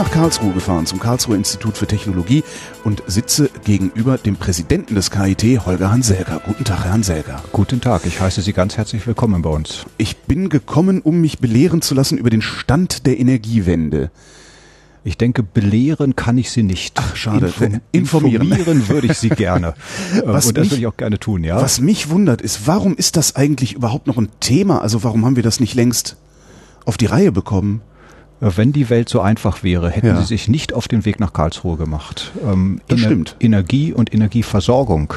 Nach Karlsruhe gefahren zum Karlsruher Institut für Technologie und sitze gegenüber dem Präsidenten des KIT, Holger Hanselker. Guten Tag, Herr Hanselker. Guten Tag, ich heiße Sie ganz herzlich willkommen bei uns. Ich bin gekommen, um mich belehren zu lassen über den Stand der Energiewende. Ich denke, belehren kann ich Sie nicht. Ach, schade. Inform Informieren. informieren würde ich Sie gerne. Was Und das mich- würde ich auch gerne tun, ja. Was mich wundert ist, warum ist das eigentlich überhaupt noch ein Thema? Also warum haben wir das nicht längst auf die Reihe bekommen? Wenn die Welt so einfach wäre, hätten Ja. Sie sich nicht auf den Weg nach Karlsruhe gemacht. Ähm, Das stimmt. Energie und Energieversorgung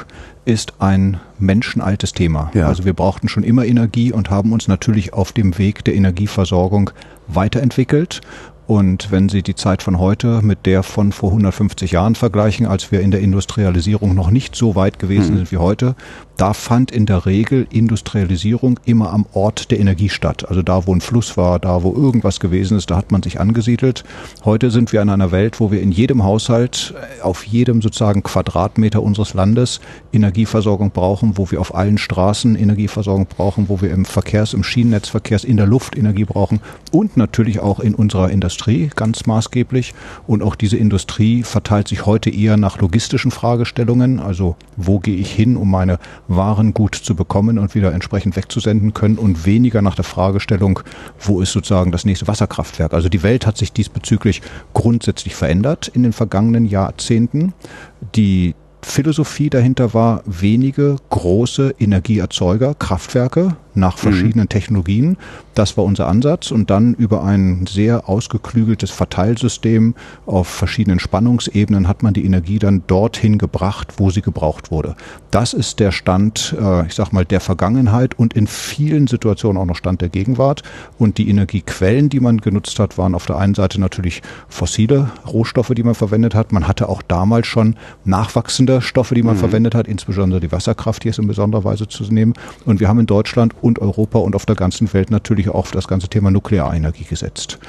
ist ein menschenaltes Thema. Ja. Also wir brauchten schon immer Energie und haben uns natürlich auf dem Weg der Energieversorgung weiterentwickelt. Und wenn Sie die Zeit von heute mit der von vor 150 Jahren vergleichen, als wir in der Industrialisierung noch nicht so weit gewesen Mhm. sind wie heute, da fand in der Regel Industrialisierung immer am Ort der Energie statt. Also da, wo ein Fluss war, da, wo irgendwas gewesen ist, da hat man sich angesiedelt. Heute sind wir in einer Welt, wo wir in jedem Haushalt, äh, auf jedem sozusagen Quadratmeter unseres Landes Energieversorgung brauchen, wo wir auf allen Straßen Energieversorgung brauchen, wo wir im Verkehrs-, im Schienennetzverkehrs, in der Luft Energie brauchen und natürlich auch in unserer Industrie ganz maßgeblich. Und auch diese Industrie verteilt sich heute eher nach logistischen Fragestellungen. Also wo gehe ich hin, um meine Waren gut zu bekommen und wieder entsprechend wegzusenden können und weniger nach der Fragestellung, wo ist sozusagen das nächste Wasserkraftwerk. Also die Welt hat sich diesbezüglich grundsätzlich verändert in den vergangenen Jahrzehnten. Die Philosophie dahinter war, wenige große Energieerzeuger, Kraftwerke nach verschiedenen Technologien. Das war unser Ansatz und dann über ein sehr ausgeklügeltes Verteilsystem auf verschiedenen Spannungsebenen hat man die Energie dann dorthin gebracht, wo sie gebraucht wurde. Das ist der Stand, äh, ich sag mal, der Vergangenheit und in vielen Situationen auch noch Stand der Gegenwart. Und die Energiequellen, die man genutzt hat, waren auf der einen Seite natürlich fossile Rohstoffe, die man verwendet hat. Man hatte auch damals schon nachwachsende Stoffe, die man verwendet hat, insbesondere die Wasserkraft hier ist in besonderer Weise zu nehmen. Und wir haben in Deutschland und Europa und auf der ganzen Welt natürlich auch auf das ganze Thema Nuklearenergie gesetzt.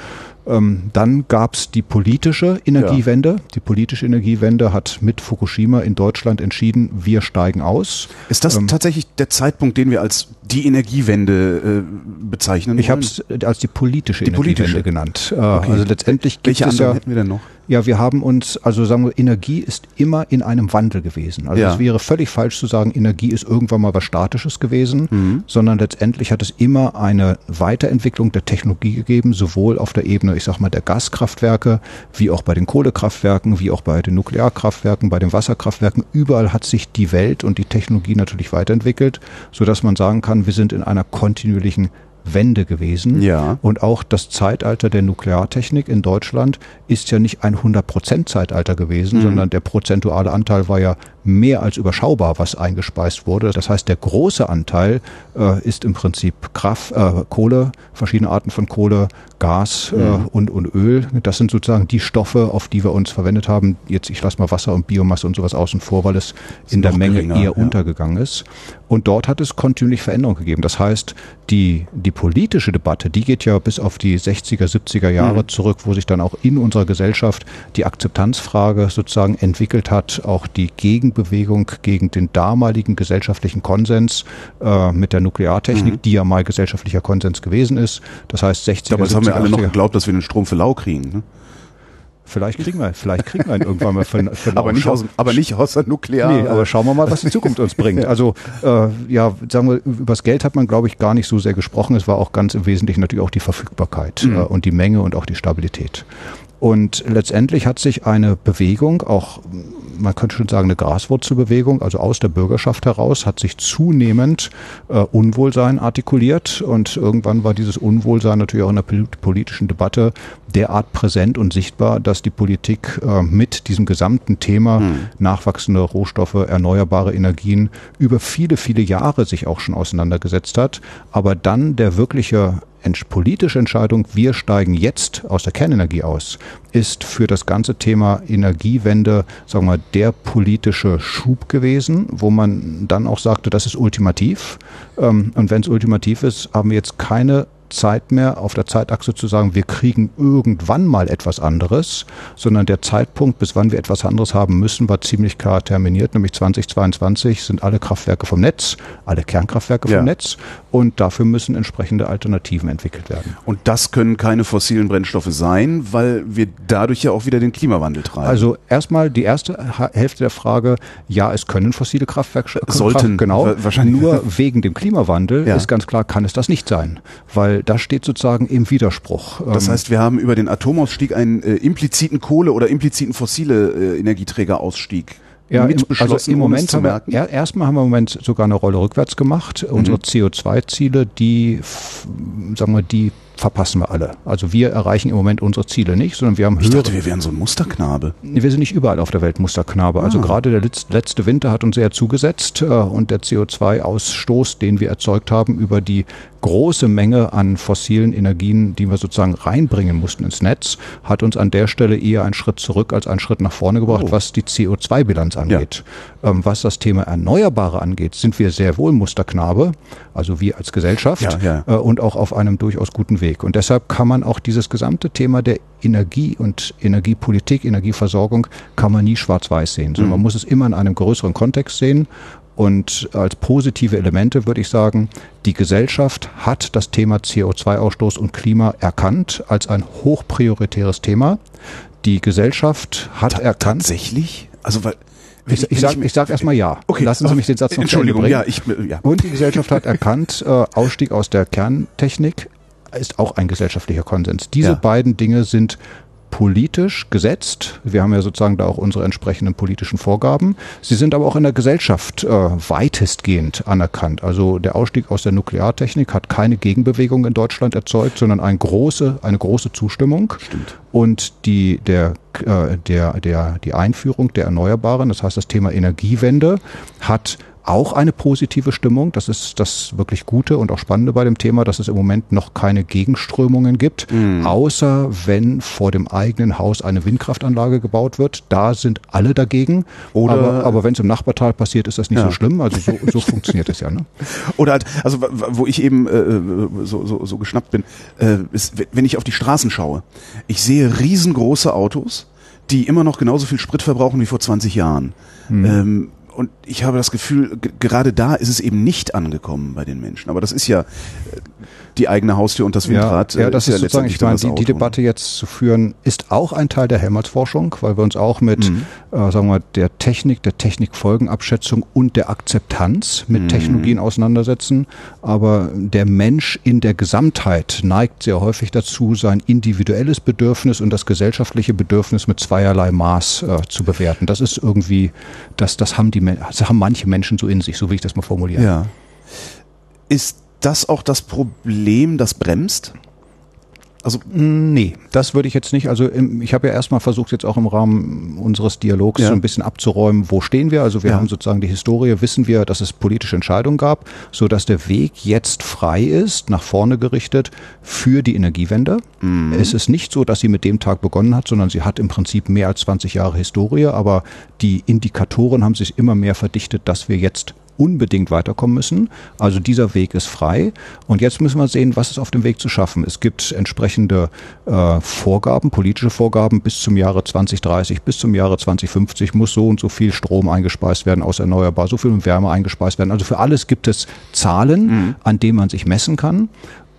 Ähm, dann gab es die politische Energiewende. Die politische Energiewende hat mit Fukushima in Deutschland entschieden, wir steigen aus. Ist das Ähm, tatsächlich der Zeitpunkt, den wir als die Energiewende äh, bezeichnen Ich habe es als die politische Die Energiewende politische. genannt. Äh, Also letztendlich gibt Welche es ja hätten wir denn noch? Ja, wir haben uns, also sagen wir, Energie ist immer in einem Wandel gewesen. Also Ja. es wäre völlig falsch zu sagen, Energie ist irgendwann mal was Statisches gewesen, Mhm. sondern letztendlich hat es immer eine Weiterentwicklung der Technologie gegeben, sowohl auf der Ebene, ich sag mal, der Gaskraftwerke, wie auch bei den Kohlekraftwerken, wie auch bei den Nuklearkraftwerken, bei den Wasserkraftwerken. Überall hat sich die Welt und die Technologie natürlich weiterentwickelt, sodass man sagen kann, wir sind in einer kontinuierlichen Wende gewesen. Ja. Und auch das Zeitalter der Nukleartechnik in Deutschland ist ja nicht ein 100% Zeitalter gewesen, sondern der prozentuale Anteil war ja mehr als überschaubar, was eingespeist wurde. Das heißt, der große Anteil äh, ist im Prinzip Kraft, äh, Kohle, verschiedene Arten von Kohle, Gas äh, und, und Öl. Das sind sozusagen die Stoffe, auf die wir uns verwendet haben. Jetzt, ich lasse mal Wasser und Biomasse und sowas außen vor, weil es in der Menge geringer, eher ja. untergegangen ist. Und dort hat es kontinuierlich Veränderungen gegeben. Das heißt, die, die politische Debatte, die geht ja bis auf die 60er, 70er Jahre Mhm. zurück, wo sich dann auch in unserer Gesellschaft die Akzeptanzfrage sozusagen entwickelt hat, auch die Gegenbewegung gegen den damaligen gesellschaftlichen Konsens äh, mit der Nukleartechnik, Mhm. die ja mal gesellschaftlicher Konsens gewesen ist. Das heißt 60er, Damals haben wir 70er, alle noch 80er. geglaubt, dass wir den Strom für lau kriegen. Ne? Vielleicht kriegen wir, vielleicht kriegen wir ihn irgendwann mal für, für Aber, nicht aus, aber nicht aus der Nuklear. Nee, aber schauen wir mal, was die Zukunft uns bringt. Also äh, ja, sagen wir, übers Geld hat man, glaube ich, gar nicht so sehr gesprochen. Es war auch ganz im Wesentlichen natürlich auch die Verfügbarkeit äh, und die Menge und auch die Stabilität. Und letztendlich hat sich eine Bewegung, auch man könnte schon sagen eine Graswurzelbewegung, also aus der Bürgerschaft heraus, hat sich zunehmend äh, Unwohlsein artikuliert. Und irgendwann war dieses Unwohlsein natürlich auch in der pol- politischen Debatte derart präsent und sichtbar, dass die Politik äh, mit diesem gesamten Thema nachwachsende Rohstoffe, erneuerbare Energien über viele, viele Jahre sich auch schon auseinandergesetzt hat, aber dann der wirkliche politische Entscheidung, wir steigen jetzt aus der Kernenergie aus, ist für das ganze Thema Energiewende, sagen wir mal, der politische Schub gewesen, wo man dann auch sagte, das ist ultimativ. Ähm, und wenn es ultimativ ist, haben wir jetzt keine Zeit mehr, auf der Zeitachse zu sagen, wir kriegen irgendwann mal etwas anderes, sondern der Zeitpunkt, bis wann wir etwas anderes haben müssen, war ziemlich klar terminiert, nämlich 2022 sind alle Kraftwerke vom Netz, alle Kernkraftwerke vom ja. Netz und dafür müssen entsprechende Alternativen entwickelt werden. Und das können keine fossilen Brennstoffe sein, weil wir dadurch ja auch wieder den Klimawandel treiben. Also erstmal die erste Hälfte der Frage, ja, es können fossile Kraftwerke sollten genau, wahrscheinlich nur wegen dem Klimawandel ja. ist ganz klar, kann es das nicht sein, weil das steht sozusagen im Widerspruch. Das ähm, heißt, wir haben über den Atomausstieg einen äh, impliziten Kohle- oder impliziten fossile äh, Energieträgerausstieg ja, beschlossen, also im Moment haben wir, ja, erstmal haben wir im Moment sogar eine Rolle rückwärts gemacht. Mhm. Unsere CO2-Ziele, die, sagen wir, die verpassen wir alle. Also wir erreichen im Moment unsere Ziele nicht, sondern wir haben höhere. Ich dachte, wir wären so ein Musterknabe. Wir sind nicht überall auf der Welt Musterknabe. Also ah. Gerade der letzte Winter hat uns sehr zugesetzt äh, und der CO2-Ausstoß, den wir erzeugt haben über die große Menge an fossilen Energien, die wir sozusagen reinbringen mussten ins Netz, hat uns an der Stelle eher einen Schritt zurück als einen Schritt nach vorne gebracht, oh. was die CO2-Bilanz angeht. Ja. Ähm, was das Thema Erneuerbare angeht, sind wir sehr wohl Musterknabe, also wir als Gesellschaft ja, ja. Äh, und auch auf einem durchaus guten Weg. Und deshalb kann man auch dieses gesamte Thema der Energie und Energiepolitik, Energieversorgung, kann man nie schwarz-weiß sehen, sondern mhm. man muss es immer in einem größeren Kontext sehen und als positive Elemente würde ich sagen, die Gesellschaft hat das Thema CO2-Ausstoß und Klima erkannt als ein hochprioritäres Thema. Die Gesellschaft hat Ta erkannt. Tatsächlich? Also weil ich, ich sage ich sag erstmal ja. Okay. Lassen Sie mich den Satz noch Entschuldigung, ja, ich, ja. Und die Gesellschaft hat erkannt, äh, Ausstieg aus der Kerntechnik ist auch ein gesellschaftlicher Konsens. Diese ja. beiden Dinge sind politisch gesetzt. Wir haben ja sozusagen da auch unsere entsprechenden politischen Vorgaben. Sie sind aber auch in der Gesellschaft äh, weitestgehend anerkannt. Also der Ausstieg aus der Nukleartechnik hat keine Gegenbewegung in Deutschland erzeugt, sondern eine große, eine große Zustimmung. Stimmt. Und die, der, äh, der, der, die Einführung der Erneuerbaren, das heißt das Thema Energiewende, hat auch eine positive Stimmung. Das ist das wirklich Gute und auch Spannende bei dem Thema, dass es im Moment noch keine Gegenströmungen gibt, mhm. außer wenn vor dem eigenen Haus eine Windkraftanlage gebaut wird. Da sind alle dagegen. Oder aber, aber wenn es im Nachbartal passiert, ist das nicht ja. so schlimm. Also so, so funktioniert es ja. Ne? Oder halt, also wo ich eben äh, so, so, so geschnappt bin, äh, ist, wenn ich auf die Straßen schaue, ich sehe riesengroße Autos, die immer noch genauso viel Sprit verbrauchen wie vor 20 Jahren. Mhm. Ähm, und ich habe das Gefühl, gerade da ist es eben nicht angekommen bei den Menschen. Aber das ist ja äh, die eigene Haustür und das Windrad. Ja, ja das ist, ist ja sozusagen, ich meine, die, die, Debatte jetzt zu führen, ist auch ein Teil der Helmholtz-Forschung, weil wir uns auch mit, mhm. äh, sagen wir, der Technik, der Technikfolgenabschätzung und der Akzeptanz mit mhm. Technologien auseinandersetzen. Aber der Mensch in der Gesamtheit neigt sehr häufig dazu, sein individuelles Bedürfnis und das gesellschaftliche Bedürfnis mit zweierlei Maß äh, zu bewerten. Das ist irgendwie, das, das haben die das haben manche Menschen so in sich, so will ich das mal formulieren. Ja. Ist das auch das Problem, das bremst? Also nee, das würde ich jetzt nicht. Also ich habe ja erstmal versucht, jetzt auch im Rahmen unseres Dialogs ja. so ein bisschen abzuräumen, wo stehen wir. Also wir ja. haben sozusagen die Historie, wissen wir, dass es politische Entscheidungen gab, so dass der Weg jetzt frei ist, nach vorne gerichtet für die Energiewende. Mhm. Es ist nicht so, dass sie mit dem Tag begonnen hat, sondern sie hat im Prinzip mehr als 20 Jahre Historie, aber die Indikatoren haben sich immer mehr verdichtet, dass wir jetzt unbedingt weiterkommen müssen. Also dieser Weg ist frei. Und jetzt müssen wir sehen, was ist auf dem Weg zu schaffen. Es gibt entsprechende äh, Vorgaben, politische Vorgaben bis zum Jahre 2030, bis zum Jahre 2050 muss so und so viel Strom eingespeist werden aus erneuerbar, so viel Wärme eingespeist werden. Also für alles gibt es Zahlen, mhm. an denen man sich messen kann.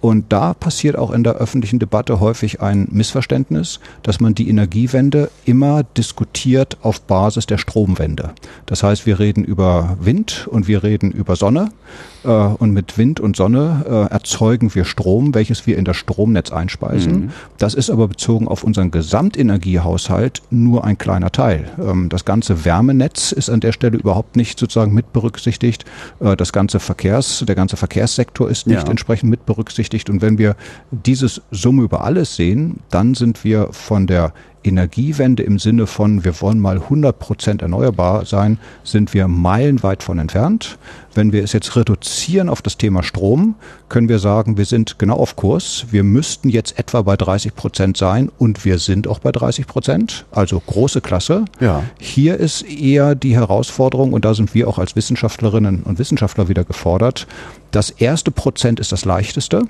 Und da passiert auch in der öffentlichen Debatte häufig ein Missverständnis, dass man die Energiewende immer diskutiert auf Basis der Stromwende. Das heißt, wir reden über Wind und wir reden über Sonne äh, und mit Wind und Sonne äh, erzeugen wir Strom, welches wir in das Stromnetz einspeisen. Mhm. Das ist aber bezogen auf unseren Gesamtenergiehaushalt nur ein kleiner Teil. Ähm, das ganze Wärmenetz ist an der Stelle überhaupt nicht sozusagen mit berücksichtigt. Äh, das ganze Verkehrs, der ganze Verkehrssektor ist nicht ja. entsprechend mit berücksichtigt. Und wenn wir dieses Summe über alles sehen, dann sind wir von der Energiewende im Sinne von, wir wollen mal 100 Prozent erneuerbar sein, sind wir meilenweit von entfernt. Wenn wir es jetzt reduzieren auf das Thema Strom, können wir sagen, wir sind genau auf Kurs. Wir müssten jetzt etwa bei 30 Prozent sein und wir sind auch bei 30 Prozent. Also große Klasse. Ja. Hier ist eher die Herausforderung, und da sind wir auch als Wissenschaftlerinnen und Wissenschaftler wieder gefordert, das erste Prozent ist das leichteste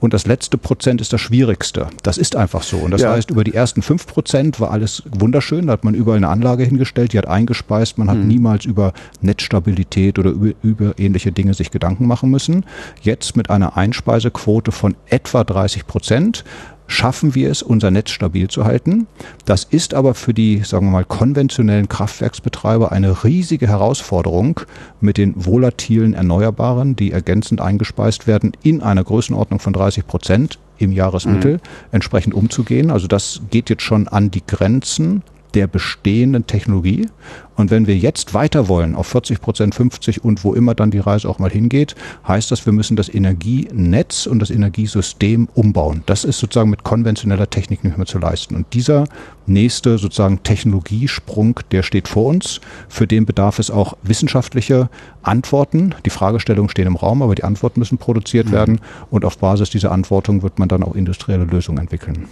und das letzte Prozent ist das schwierigste. Das ist einfach so. Und das ja. heißt, über die ersten fünf Prozent war alles wunderschön. Da hat man überall eine Anlage hingestellt, die hat eingespeist. Man hat mhm. niemals über Netzstabilität oder über, über ähnliche Dinge sich Gedanken machen müssen. Jetzt mit einer Einspeisequote von etwa 30 Prozent schaffen wir es, unser Netz stabil zu halten. Das ist aber für die, sagen wir mal, konventionellen Kraftwerksbetreiber eine riesige Herausforderung, mit den volatilen Erneuerbaren, die ergänzend eingespeist werden, in einer Größenordnung von 30 Prozent im Jahresmittel mhm. entsprechend umzugehen. Also das geht jetzt schon an die Grenzen der bestehenden Technologie. Und wenn wir jetzt weiter wollen, auf 40 Prozent, 50 und wo immer dann die Reise auch mal hingeht, heißt das, wir müssen das Energienetz und das Energiesystem umbauen. Das ist sozusagen mit konventioneller Technik nicht mehr zu leisten. Und dieser nächste sozusagen Technologiesprung, der steht vor uns. Für den bedarf es auch wissenschaftliche Antworten. Die Fragestellungen stehen im Raum, aber die Antworten müssen produziert mhm. werden. Und auf Basis dieser Antwortung wird man dann auch industrielle Lösungen entwickeln.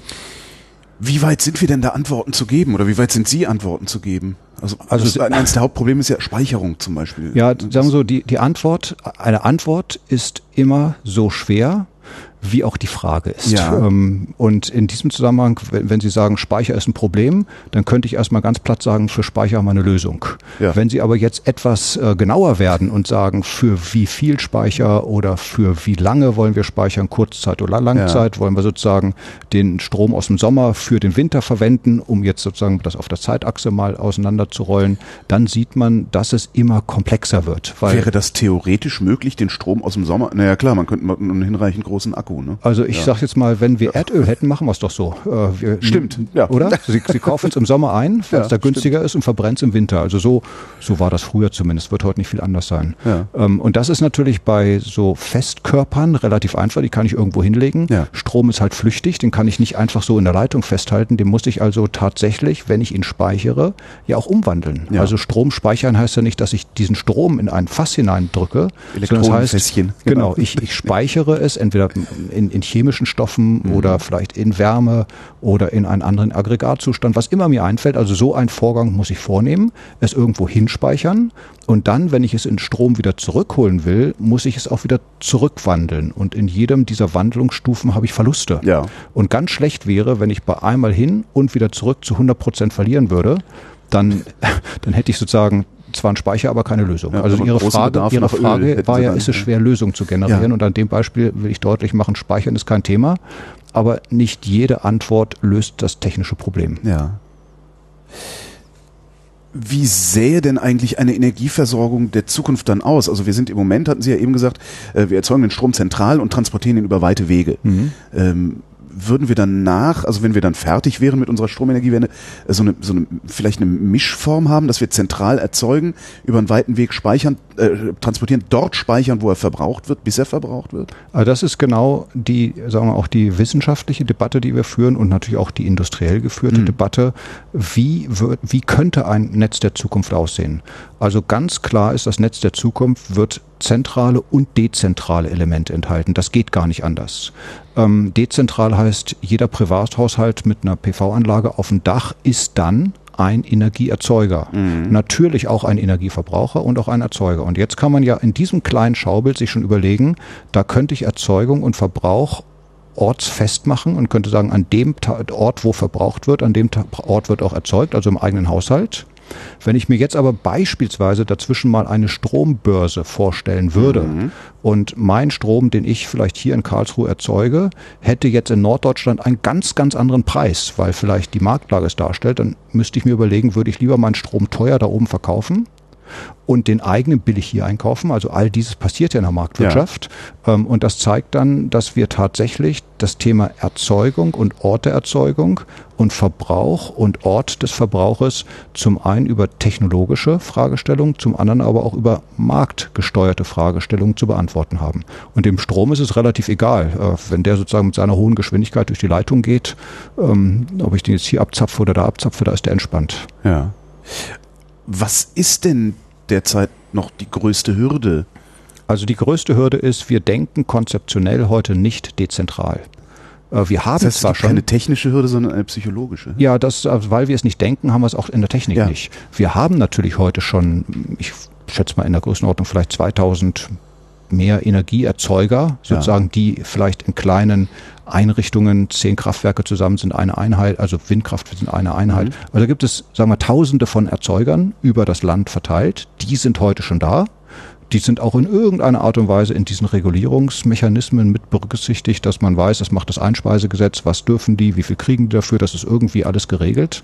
Wie weit sind wir denn da Antworten zu geben oder wie weit sind Sie Antworten zu geben? Also, also das, eines der Hauptprobleme ist ja Speicherung zum Beispiel. Ja, sagen wir so, die, die Antwort, eine Antwort ist immer so schwer, wie auch die Frage ist. Ja. Ähm, und in diesem Zusammenhang, wenn, Sie sagen, Speicher ist ein Problem, dann könnte ich erstmal ganz platt sagen, für Speicher haben wir eine Lösung. Ja. Wenn Sie aber jetzt etwas äh, genauer werden und sagen, für wie viel Speicher oder für wie lange wollen wir speichern, Kurzzeit oder Langzeit, ja. wollen wir sozusagen den Strom aus dem Sommer für den Winter verwenden, um jetzt sozusagen das auf der Zeitachse mal auseinanderzurollen, dann sieht man, dass es immer komplexer wird. Wäre das theoretisch möglich, den Strom aus dem Sommer, naja klar, man könnte einen hinreichend großen Akku Akku. Ne? Also ich ja. sag jetzt mal, wenn wir Erdöl hätten, machen wir es doch so. Äh, wir, stimmt, ja. Oder? Sie, Sie kaufen es im Sommer ein, weil es da günstiger stimmt. ist und verbrennt es im Winter. Also so, so war das früher zumindest. Wird heute nicht viel anders sein. Ja. Ähm, und das ist natürlich bei so Festkörpern relativ einfach. Die kann ich irgendwo hinlegen. Ja. Strom ist halt flüchtig. Den kann ich nicht einfach so in der Leitung festhalten. Den muss ich also tatsächlich, wenn ich ihn speichere, ja auch umwandeln. Ja. Also Strom speichern heißt ja nicht, dass ich diesen Strom in ein Fass hineindrücke. Elektronenfässchen. Das heißt, genau, ich, ich speichere es entweder in, in chemischen Stoffen mhm. oder vielleicht in Wärme oder in einen anderen Aggregatzustand, was immer mir einfällt. Also so ein Vorgang muss ich vornehmen, es irgendwo hinspeichern und dann, wenn ich es in Strom wieder zurückholen will, muss ich es auch wieder zurückwandeln. Und in jedem dieser Wandlungsstufen habe ich Verluste. Ja. Und ganz schlecht wäre, wenn ich bei einmal hin und wieder zurück zu 100 Prozent verlieren würde, dann, dann hätte ich sozusagen zwar ein Speicher, aber keine Lösung. Ja, also Ihre Frage, Ihre Frage war ja, ist es schwer, Lösungen zu generieren? Ja. Und an dem Beispiel will ich deutlich machen, Speichern ist kein Thema, aber nicht jede Antwort löst das technische Problem. Ja. Wie sähe denn eigentlich eine Energieversorgung der Zukunft dann aus? Also wir sind im Moment, hatten Sie ja eben gesagt, äh, wir erzeugen den Strom zentral und transportieren ihn über weite Wege. Mhm. Ähm, würden wir dann nach, also wenn wir dann fertig wären mit unserer Stromenergiewende, äh, so eine, so eine vielleicht eine Mischform haben, dass wir zentral erzeugen, über einen weiten Weg speichern, äh, transportieren, dort speichern, wo er verbraucht wird, bis er verbraucht wird? Also das ist genau die, sagen wir auch die wissenschaftliche Debatte, die wir führen und natürlich auch die industriell geführte mhm. Debatte. Wie wird, wie könnte ein Netz der Zukunft aussehen? Also ganz klar ist, das Netz der Zukunft wird zentrale und dezentrale Elemente enthalten. Das geht gar nicht anders. Ähm, dezentral heißt, jeder Privathaushalt mit einer PV-Anlage auf dem Dach ist dann ein Energieerzeuger. Mhm. Natürlich auch ein Energieverbraucher und auch ein Erzeuger. Und jetzt kann man ja in diesem kleinen Schaubild sich schon überlegen, da könnte ich Erzeugung und Verbrauch ortsfest machen und könnte sagen, an dem Ort, wo verbraucht wird, an dem Ort wird auch erzeugt, also im eigenen Haushalt. Wenn ich mir jetzt aber beispielsweise dazwischen mal eine Strombörse vorstellen würde mhm. und mein Strom, den ich vielleicht hier in Karlsruhe erzeuge, hätte jetzt in Norddeutschland einen ganz, ganz anderen Preis, weil vielleicht die Marktlage es darstellt, dann müsste ich mir überlegen, würde ich lieber meinen Strom teuer da oben verkaufen und den eigenen billig hier einkaufen. Also all dieses passiert ja in der Marktwirtschaft. Ja. Ähm, und das zeigt dann, dass wir tatsächlich das Thema Erzeugung und Ort der Erzeugung und Verbrauch und Ort des Verbrauches zum einen über technologische Fragestellungen, zum anderen aber auch über marktgesteuerte Fragestellungen zu beantworten haben. Und dem Strom ist es relativ egal, äh, wenn der sozusagen mit seiner hohen Geschwindigkeit durch die Leitung geht, ähm, ob ich den jetzt hier abzapfe oder da abzapfe, da ist der entspannt. Ja. Was ist denn derzeit noch die größte Hürde? Also die größte Hürde ist, wir denken konzeptionell heute nicht dezentral. Äh, wir haben das heißt, zwar schon keine technische Hürde, sondern eine psychologische. Ja, das, äh, weil wir es nicht denken, haben wir es auch in der Technik ja. nicht. Wir haben natürlich heute schon, ich schätze mal in der Größenordnung vielleicht 2000 mehr Energieerzeuger, sozusagen, ja. die vielleicht in kleinen Einrichtungen, zehn Kraftwerke zusammen sind eine Einheit, also Windkraft sind eine Einheit. Mhm. Also da gibt es, sagen wir, tausende von Erzeugern über das Land verteilt. Die sind heute schon da die sind auch in irgendeiner Art und Weise in diesen Regulierungsmechanismen mit berücksichtigt, dass man weiß, das macht das Einspeisegesetz, was dürfen die, wie viel kriegen die dafür, das ist irgendwie alles geregelt.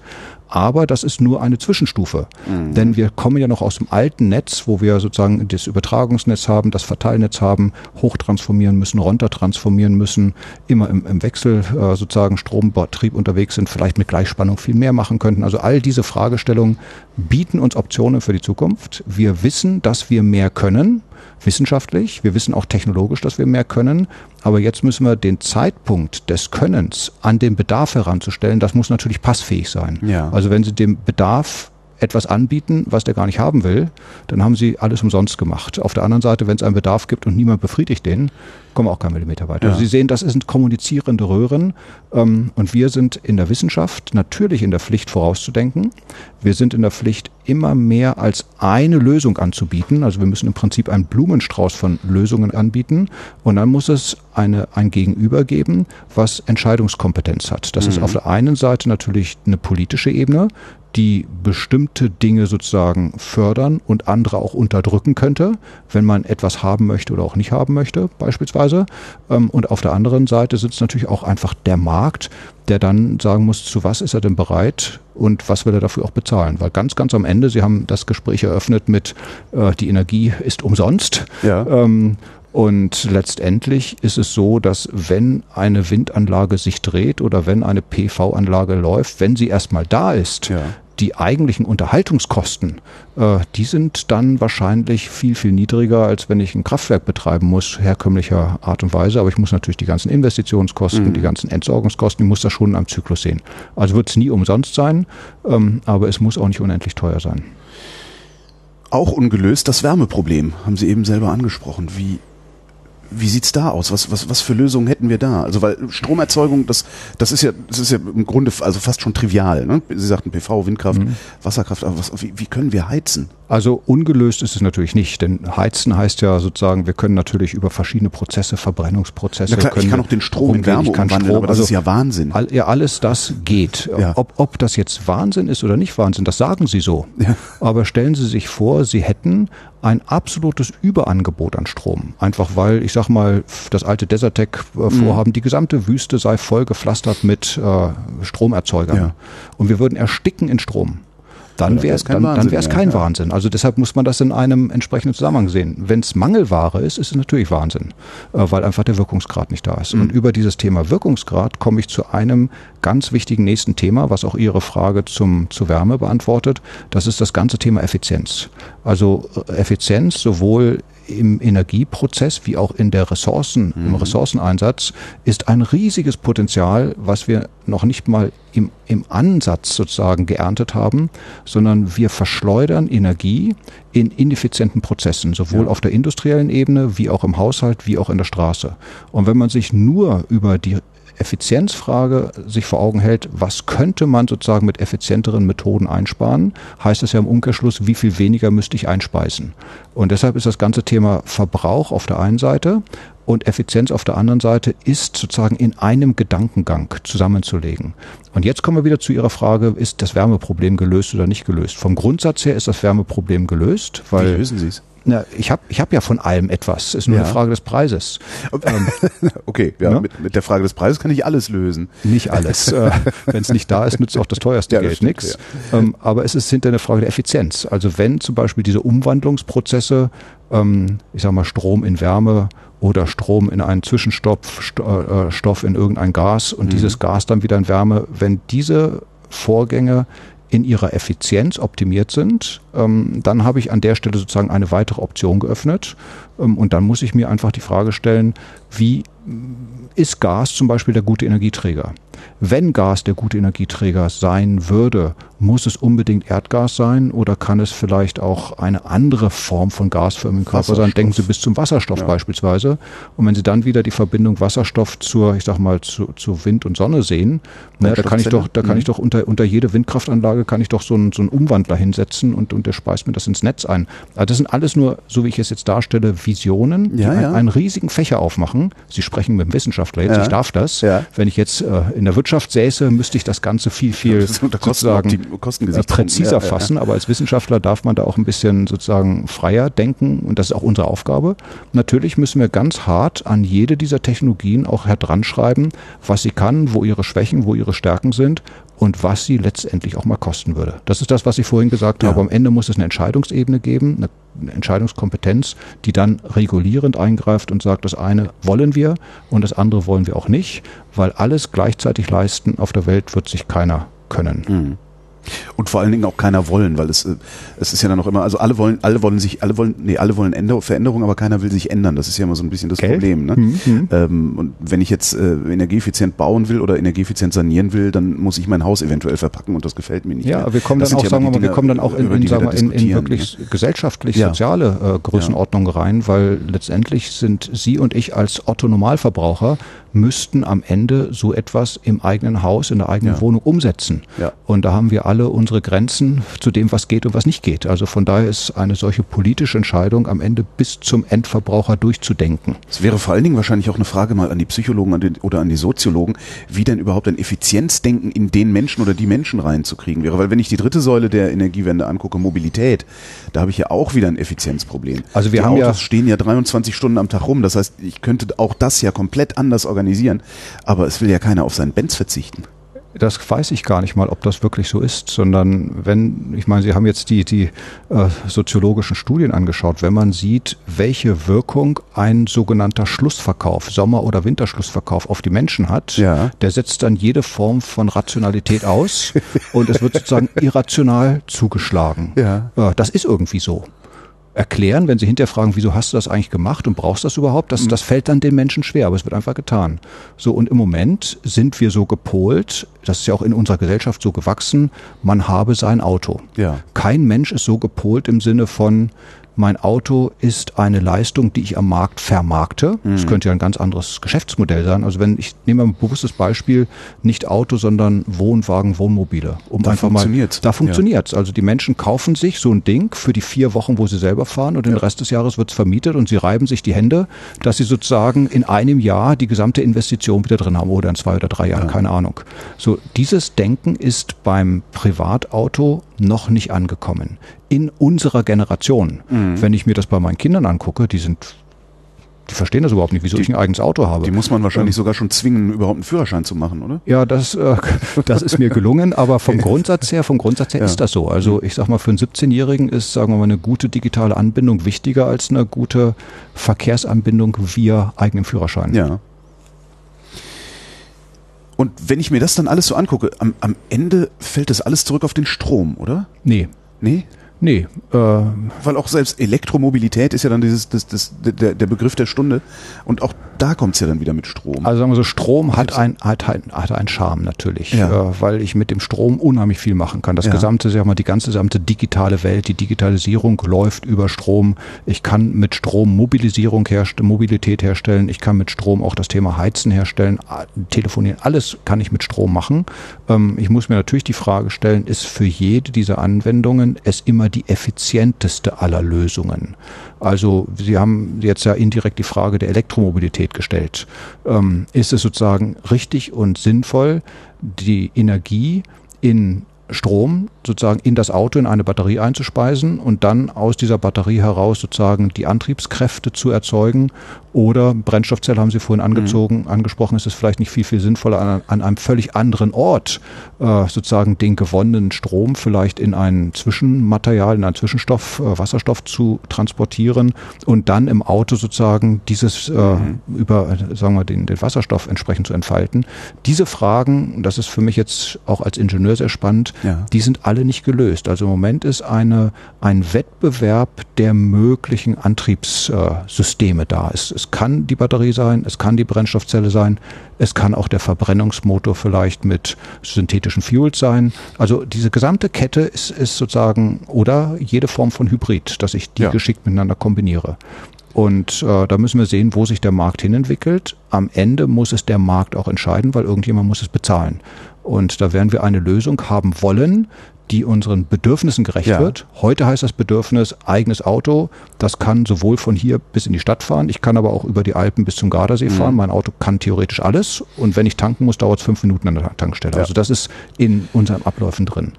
Aber das ist nur eine Zwischenstufe. Mhm. Denn wir kommen ja noch aus dem alten Netz, wo wir sozusagen das Übertragungsnetz haben, das Verteilnetz haben, hochtransformieren müssen, runtertransformieren müssen, immer im, im Wechsel äh, sozusagen Strombetrieb unterwegs sind, vielleicht mit Gleichspannung viel mehr machen könnten. Also all diese Fragestellungen bieten uns Optionen für die Zukunft. Wir wissen, dass wir mehr können wissenschaftlich, wir wissen auch technologisch, dass wir mehr können, aber jetzt müssen wir den Zeitpunkt des Könnens an den Bedarf heranzustellen, das muss natürlich passfähig sein. Ja. Also wenn Sie dem Bedarf etwas anbieten, was der gar nicht haben will, dann haben sie alles umsonst gemacht. Auf der anderen Seite, wenn es einen Bedarf gibt und niemand befriedigt den, kommen wir auch keinen Millimeter weiter. Ja. Also Sie sehen, das sind kommunizierende Röhren ähm, und wir sind in der Wissenschaft natürlich in der Pflicht vorauszudenken. Wir sind in der Pflicht, immer mehr als eine Lösung anzubieten. Also wir müssen im Prinzip einen Blumenstrauß von Lösungen anbieten und dann muss es eine, ein Gegenüber geben, was Entscheidungskompetenz hat. Das mhm. ist auf der einen Seite natürlich eine politische Ebene, die bestimmte Dinge sozusagen fördern und andere auch unterdrücken könnte, wenn man etwas haben möchte oder auch nicht haben möchte, beispielsweise. Ähm, und auf der anderen Seite sitzt natürlich auch einfach der Markt, der dann sagen muss, zu was ist er denn bereit und was will er dafür auch bezahlen. Weil ganz, ganz am Ende, Sie haben das Gespräch eröffnet mit, äh, die Energie ist umsonst. Ja. Ähm, und letztendlich ist es so, dass wenn eine Windanlage sich dreht oder wenn eine PV-Anlage läuft, wenn sie erstmal da ist, ja die eigentlichen Unterhaltungskosten, äh, die sind dann wahrscheinlich viel, viel niedriger, als wenn ich ein Kraftwerk betreiben muss, herkömmlicher Art und Weise. Aber ich muss natürlich die ganzen Investitionskosten, mhm. die ganzen Entsorgungskosten, ich muss das schon am Zyklus sehen. Also wird es nie umsonst sein, ähm, aber es muss auch nicht unendlich teuer sein. Auch ungelöst das Wärmeproblem, haben Sie eben selber angesprochen. Wie wie sieht's da aus? Was, was, was für Lösungen hätten wir da? Also weil Stromerzeugung, das, das ist ja, das ist ja im Grunde also fast schon trivial. Ne? Sie sagten PV, Windkraft, mhm. Wasserkraft, aber was, wie, wie können wir heizen? Also ungelöst ist es natürlich nicht, denn heizen heißt ja sozusagen, wir können natürlich über verschiedene Prozesse, Verbrennungsprozesse. Ja klar, ich kann auch den Strom in Wärme umwandeln, Strom, aber das also ist ja Wahnsinn. All, ja, alles das geht. Ja. Ob, ob das jetzt Wahnsinn ist oder nicht Wahnsinn, das sagen Sie so. Ja. Aber stellen Sie sich vor, Sie hätten ein absolutes Überangebot an Strom. Einfach weil, ich sag mal, das alte Desertec-Vorhaben, mhm. die gesamte Wüste sei voll gepflastert mit äh, Stromerzeugern. Ja. Und wir würden ersticken in Strom dann wäre es dann, dann wär's kein ja. Wahnsinn. Also deshalb muss man das in einem entsprechenden Zusammenhang sehen. Wenn es Mangelware ist, ist es natürlich Wahnsinn, äh, weil einfach der Wirkungsgrad nicht da ist. Mhm. Und über dieses Thema Wirkungsgrad komme ich zu einem ganz wichtigen nächsten Thema, was auch Ihre Frage zum, zu Wärme beantwortet. Das ist das ganze Thema Effizienz. Also äh, Effizienz sowohl im Energieprozess wie auch in der Ressourcen, mhm. im Ressourceneinsatz ist ein riesiges Potenzial, was wir noch nicht mal im, im Ansatz sozusagen geerntet haben, sondern wir verschleudern Energie in ineffizienten Prozessen, sowohl ja. auf der industriellen Ebene wie auch im Haushalt wie auch in der Straße. Und wenn man sich nur über die Effizienzfrage sich vor Augen hält, was könnte man sozusagen mit effizienteren Methoden einsparen, heißt es ja im Umkehrschluss, wie viel weniger müsste ich einspeisen. Und deshalb ist das ganze Thema Verbrauch auf der einen Seite und Effizienz auf der anderen Seite ist sozusagen in einem Gedankengang zusammenzulegen. Und jetzt kommen wir wieder zu Ihrer Frage, ist das Wärmeproblem gelöst oder nicht gelöst? Vom Grundsatz her ist das Wärmeproblem gelöst, weil Wie lösen Sie es? Na, ich habe ich hab ja von allem etwas. Ist nur Ja. eine Frage des Preises. Ähm, okay, ja, Ne? mit, mit der Frage des Preises kann ich alles lösen. Nicht alles. äh, Wenn es nicht da ist, nützt auch das teuerste Ja, Geld nichts. Ähm, aber es ist hinter eine Frage der Effizienz. Also wenn zum Beispiel diese Umwandlungsprozesse, ähm, ich sag mal Strom in Wärme oder Strom in einen Zwischenstoff St äh, Stoff in irgendein Gas und dieses Gas dann wieder in Wärme, wenn diese Vorgänge in ihrer Effizienz optimiert sind, ähm, dann habe ich an der Stelle sozusagen eine weitere Option geöffnet. Ähm, und dann muss ich mir einfach die Frage stellen, wie ist Gas zum Beispiel der gute Energieträger? Wenn Gas der gute Energieträger sein würde, muss es unbedingt Erdgas sein oder kann es vielleicht auch eine andere Form von gasförmigem Körper sein? Denken Sie bis zum Wasserstoff Ja. beispielsweise. Und wenn Sie dann wieder die Verbindung Wasserstoff zur, ich sag mal, zu, zu Wind und Sonne sehen, ne, da kann ich doch, da kann Mhm. ich doch unter, unter jede Windkraftanlage kann ich doch so einen, so einen Umwandler hinsetzen und, und der speist mir das ins Netz ein. Also das sind alles nur, so wie ich es jetzt darstelle, Visionen, die Ja, ja. einen riesigen Fächer aufmachen. Sie sprechen mit dem Wissenschaftler jetzt, Ja. ich darf das. Ja. Wenn ich jetzt äh, in der Wirtschaft säße, müsste ich das Ganze viel, viel unter Kosten- sozusagen äh, präziser Ja, ja, ja. fassen. Aber als Wissenschaftler darf man da auch ein bisschen sozusagen freier denken und das ist auch unsere Aufgabe. Natürlich müssen wir ganz hart an jede dieser Technologien auch heranschreiben, was sie kann, wo ihre Schwächen, wo ihre Stärken sind und was sie letztendlich auch mal kosten würde. Das ist das, was ich vorhin gesagt Ja. habe. Am Ende muss es eine Entscheidungsebene geben, eine Entscheidungskompetenz, die dann regulierend eingreift und sagt, das eine wollen wir und das andere wollen wir auch nicht, weil alles gleichzeitig leisten auf der Welt wird sich keiner können. Mhm. Und vor allen Dingen auch keiner wollen, weil es, äh, es ist ja dann auch immer, also alle wollen, alle wollen sich, alle wollen, nee, alle wollen Änder Veränderung, aber keiner will sich ändern. Das ist ja immer so ein bisschen das Gell? Problem. Ne? Mhm, mhm. Ähm, und wenn ich jetzt äh, energieeffizient bauen will oder energieeffizient sanieren will, dann muss ich mein Haus eventuell verpacken und das gefällt mir nicht. Ja, mehr. wir kommen Das dann auch, sagen wir mal, wir Dinge, kommen dann auch in, in, die wir sagen wir, in, in wirklich gesellschaftlich Ja. soziale äh, Größenordnungen rein, weil letztendlich sind Sie und ich als Otto Normalverbraucher müssten am Ende so etwas im eigenen Haus, in der eigenen Ja. Wohnung umsetzen. Ja. Und da haben wir alle unsere Grenzen zu dem, was geht und was nicht geht. Also von daher ist eine solche politische Entscheidung am Ende bis zum Endverbraucher durchzudenken. Es wäre vor allen Dingen wahrscheinlich auch eine Frage mal an die Psychologen an den, oder an die Soziologen, wie denn überhaupt ein Effizienzdenken in den Menschen oder die Menschen reinzukriegen wäre. Weil wenn ich die dritte Säule der Energiewende angucke, Mobilität, da habe ich ja auch wieder ein Effizienzproblem. Also wir die haben Autos ja- stehen ja 23 Stunden am Tag rum. Das heißt, ich könnte auch das ja komplett anders organisieren. Aber es will ja keiner auf seinen Benz verzichten. Das weiß ich gar nicht mal, ob das wirklich so ist, sondern wenn, ich meine, Sie haben jetzt die, die äh, soziologischen Studien angeschaut, wenn man sieht, welche Wirkung ein sogenannter Schlussverkauf, Sommer- oder Winterschlussverkauf auf die Menschen hat, Ja. der setzt dann jede Form von Rationalität aus und es wird sozusagen irrational zugeschlagen. Ja. Äh, das ist irgendwie so. Erklären, wenn Sie hinterher fragen, wieso hast du das eigentlich gemacht und brauchst das überhaupt, das, das fällt dann den Menschen schwer, aber es wird einfach getan. So, und im Moment sind wir so gepolt, das ist ja auch in unserer Gesellschaft so gewachsen, man habe sein Auto. Ja. Kein Mensch ist so gepolt im Sinne von, mein Auto ist eine Leistung, die ich am Markt vermarkte. Mhm. Das könnte ja ein ganz anderes Geschäftsmodell sein. Also wenn ich nehme mal ein bewusstes Beispiel, nicht Auto, sondern Wohnwagen, Wohnmobile. Um Da einfach mal, funktioniert's. da funktioniert's. Also die Menschen kaufen sich so ein Ding für die vier Wochen, wo sie selber fahren und den Rest des Jahres wird's vermietet und sie reiben sich die Hände, dass sie sozusagen in einem Jahr die gesamte Investition wieder drin haben oder in zwei oder drei Jahren, keine Ahnung. So, dieses Denken ist beim Privatauto noch nicht angekommen. In unserer Generation. Mhm. Wenn ich mir das bei meinen Kindern angucke, die sind, die verstehen das überhaupt nicht, wieso ich ein eigenes Auto habe. Die muss man wahrscheinlich Ähm. sogar schon zwingen, überhaupt einen Führerschein zu machen, oder? Ja, das, äh, das ist mir gelungen, aber vom Grundsatz her, vom Grundsatz her Ja. ist das so. Also ich sag mal, für einen 17-Jährigen ist, sagen wir mal, eine gute digitale Anbindung wichtiger als eine gute Verkehrsanbindung via eigenem Führerschein. Ja. Und wenn ich mir das dann alles so angucke, am, am Ende fällt das alles zurück auf den Strom, oder? Nee, Nee? Nee. Äh, Weil auch selbst Elektromobilität ist ja dann dieses, das, das, der, der Begriff der Stunde. Und auch da kommt's ja dann wieder mit Strom. Also sagen wir so, Strom hat ein, hat, ein, hat einen Charme natürlich, Ja. äh, weil ich mit dem Strom unheimlich viel machen kann. Das Ja. gesamte, sag mal, die ganze gesamte digitale Welt, die Digitalisierung läuft über Strom. Ich kann mit Strom Mobilisierung herstellen, Mobilität herstellen. Ich kann mit Strom auch das Thema Heizen herstellen, a- telefonieren. Alles kann ich mit Strom machen. Ähm, ich muss mir natürlich die Frage stellen, ist für jede dieser Anwendungen es immer die effizienteste aller Lösungen? Also Sie haben jetzt ja indirekt die Frage der Elektromobilität gestellt. Ähm, ist es sozusagen richtig und sinnvoll, die Energie in Strom sozusagen in das Auto, in eine Batterie einzuspeisen und dann aus dieser Batterie heraus sozusagen die Antriebskräfte zu erzeugen. Oder Brennstoffzelle haben Sie vorhin angezogen, mhm. angesprochen, ist es vielleicht nicht viel, viel sinnvoller, an, an einem völlig anderen Ort äh, sozusagen den gewonnenen Strom vielleicht in ein Zwischenmaterial, in einen Zwischenstoff, äh, Wasserstoff zu transportieren und dann im Auto sozusagen dieses äh, mhm. über, sagen wir, den, den Wasserstoff entsprechend zu entfalten. Diese Fragen, das ist für mich jetzt auch als Ingenieur sehr spannend, ja. die sind alle nicht gelöst. Also im Moment ist eine, ein Wettbewerb der möglichen Antriebssysteme da. Es, es kann die Batterie sein, es kann die Brennstoffzelle sein, es kann auch der Verbrennungsmotor vielleicht mit synthetischen Fuels sein. Also diese gesamte Kette ist, ist sozusagen oder jede Form von Hybrid, dass ich die ja. geschickt miteinander kombiniere. Und äh, da müssen wir sehen, wo sich der Markt hinentwickelt. Am Ende muss es der Markt auch entscheiden, weil irgendjemand muss es bezahlen. Und da werden wir eine Lösung haben wollen, die unseren Bedürfnissen gerecht ja. wird. Heute heißt das Bedürfnis eigenes Auto. Das kann sowohl von hier bis in die Stadt fahren. Ich kann aber auch über die Alpen bis zum Gardasee mhm. fahren. Mein Auto kann theoretisch alles. Und wenn ich tanken muss, dauert es fünf Minuten an der Tankstelle. Ja. Also das ist in unseren Abläufen drin.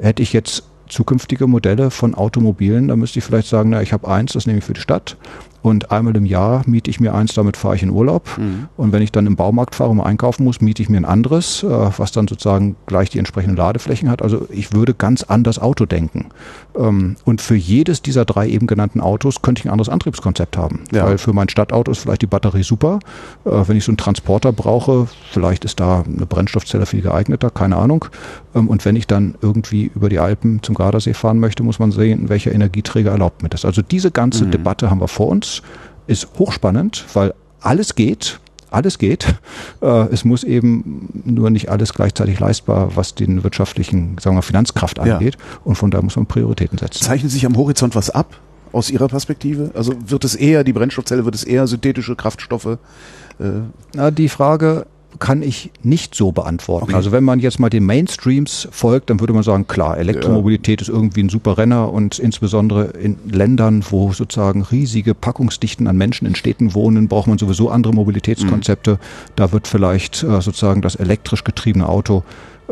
Hätte ich jetzt zukünftige Modelle von Automobilen, da müsste ich vielleicht sagen, na, ich habe eins, das nehme ich für die Stadt und einmal im Jahr miete ich mir eins, damit fahre ich in Urlaub. Mhm. Und wenn ich dann im Baumarkt fahre und einkaufen muss, miete ich mir ein anderes, äh, was dann sozusagen gleich die entsprechenden Ladeflächen hat. Also ich würde ganz anders Auto denken. Ähm, und für jedes dieser drei eben genannten Autos könnte ich ein anderes Antriebskonzept haben. Ja. Weil für mein Stadtauto ist vielleicht die Batterie super. Äh, wenn ich so einen Transporter brauche, vielleicht ist da eine Brennstoffzelle viel geeigneter, keine Ahnung. Ähm, und wenn ich dann irgendwie über die Alpen zum Gardasee fahren möchte, muss man sehen, welcher Energieträger erlaubt mir das. Also diese ganze mhm. Debatte haben wir vor uns, ist hochspannend, weil alles geht alles geht. Äh, es muss eben nur nicht alles gleichzeitig leistbar, was den wirtschaftlichen, sagen wir, Finanzkraft angeht. Ja. Und von da muss man Prioritäten setzen. Zeichnet sich am Horizont was ab aus Ihrer Perspektive? Also wird es eher, die Brennstoffzelle, wird es eher synthetische Kraftstoffe? Äh Na, die Frage kann ich nicht so beantworten. Okay. Also wenn man jetzt mal den Mainstreams folgt, dann würde man sagen, klar, Elektromobilität ja. ist irgendwie ein super Renner und insbesondere in Ländern, wo sozusagen riesige Packungsdichten an Menschen in Städten wohnen, braucht man sowieso andere Mobilitätskonzepte. Mhm. Da wird vielleicht äh, sozusagen das elektrisch getriebene Auto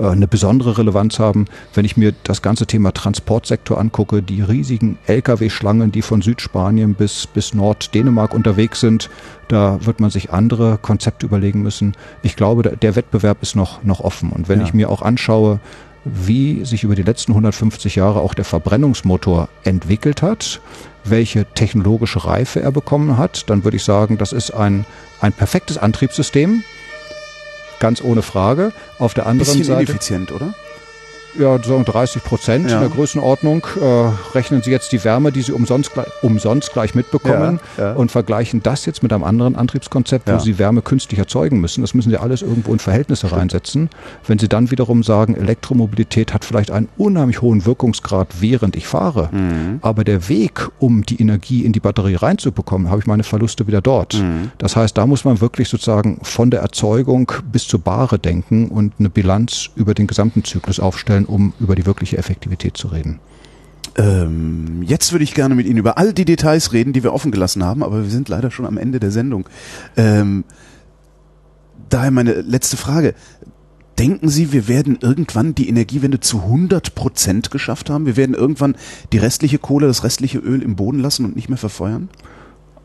eine besondere Relevanz haben. Wenn ich mir das ganze Thema Transportsektor angucke, die riesigen Lkw-Schlangen, die von Südspanien bis, bis Norddänemark unterwegs sind, da wird man sich andere Konzepte überlegen müssen. Ich glaube, der Wettbewerb ist noch, noch offen. Und wenn ja. ich mir auch anschaue, wie sich über die letzten 150 Jahre auch der Verbrennungsmotor entwickelt hat, welche technologische Reife er bekommen hat, dann würde ich sagen, das ist ein, ein perfektes Antriebssystem, ganz ohne Frage. Auf der anderen Bisschen Seite. ineffizient, oder? Ja, so 30 Prozent ja. in der Größenordnung. Äh, rechnen Sie jetzt die Wärme, die Sie umsonst, umsonst gleich mitbekommen ja, ja. und vergleichen das jetzt mit einem anderen Antriebskonzept, wo Sie Wärme künstlich erzeugen müssen. Das müssen Sie alles irgendwo in Verhältnisse reinsetzen. Wenn Sie dann wiederum sagen, Elektromobilität hat vielleicht einen unheimlich hohen Wirkungsgrad, während ich fahre, mhm. aber der Weg, um die Energie in die Batterie reinzubekommen, habe ich meine Verluste wieder dort. Mhm. Das heißt, da muss man wirklich sozusagen von der Erzeugung bis zur Bahre denken und eine Bilanz über den gesamten Zyklus aufstellen um über die wirkliche Effektivität zu reden. Ähm, jetzt würde ich gerne mit Ihnen über all die Details reden, die wir offen gelassen haben, aber wir sind leider schon am Ende der Sendung. Ähm, daher meine letzte Frage. Denken Sie, wir werden irgendwann die Energiewende zu 100 Prozent geschafft haben? Wir werden irgendwann die restliche Kohle, das restliche Öl im Boden lassen und nicht mehr verfeuern?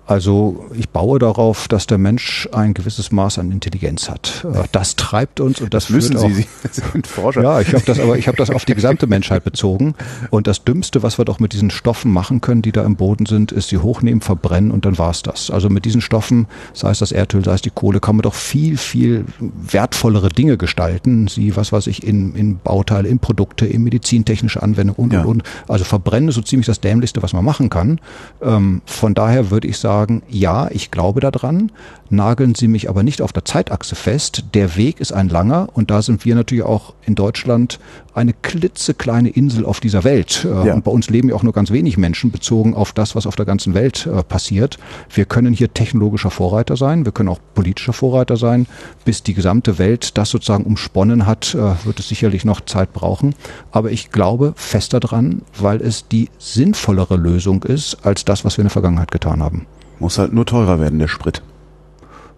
Also ich baue darauf, dass der Mensch ein gewisses Maß an Intelligenz hat. Äh, das treibt uns und das, das müssen Sie, Sie sind Forscher. Ja, ich habe das aber ich habe das auf die gesamte Menschheit bezogen und das dümmste, was wir doch mit diesen Stoffen machen können, die da im Boden sind, ist sie hochnehmen, verbrennen und dann war's das. Also mit diesen Stoffen, sei es das Erdöl, sei es die Kohle, kann man doch viel viel wertvollere Dinge gestalten, sie was weiß ich in in Bauteile, in Produkte, in medizintechnische Anwendungen und ja. und und. Also verbrennen ist so ziemlich das dämlichste, was man machen kann. Ähm, von daher würde ich sagen sagen, ja, ich glaube daran, nageln Sie mich aber nicht auf der Zeitachse fest. Der Weg ist ein langer und da sind wir natürlich auch in Deutschland eine klitzekleine Insel auf dieser Welt. Äh, ja. Und bei uns leben ja auch nur ganz wenig Menschen bezogen auf das, was auf der ganzen Welt äh, passiert. Wir können hier technologischer Vorreiter sein, wir können auch politischer Vorreiter sein. Bis die gesamte Welt das sozusagen umsponnen hat, äh, wird es sicherlich noch Zeit brauchen. Aber ich glaube fest daran, weil es die sinnvollere Lösung ist als das, was wir in der Vergangenheit getan haben. Muss halt nur teurer werden, der Sprit.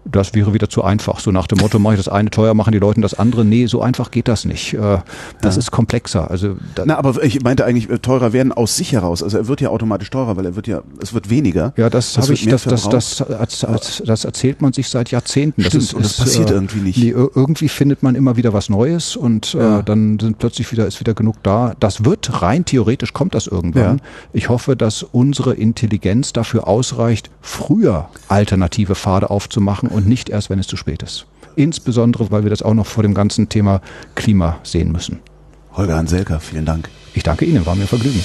Das wäre wieder zu einfach. So nach dem Motto, mache ich das eine teuer, machen die Leute das andere. Nee, so einfach geht das nicht. Äh, das ja. ist komplexer. Also Na, aber ich meinte eigentlich äh, teurer werden aus sich heraus. Also er wird ja automatisch teurer, weil er wird ja, es wird weniger. Ja, das habe ich, das, das, das, das, das erzählt man sich seit Jahrzehnten. Stimmt, das ist, und das passiert äh, irgendwie nicht. Nee, irgendwie findet man immer wieder was Neues und ja. äh, dann sind plötzlich wieder, ist wieder genug da. Das wird rein theoretisch kommt das irgendwann. Ja. Ich hoffe, dass unsere Intelligenz dafür ausreicht, früher alternative Pfade aufzumachen und nicht erst, wenn es zu spät ist. Insbesondere, weil wir das auch noch vor dem ganzen Thema Klima sehen müssen. Holger Hanselka, vielen Dank. Ich danke Ihnen, war mir ein Vergnügen.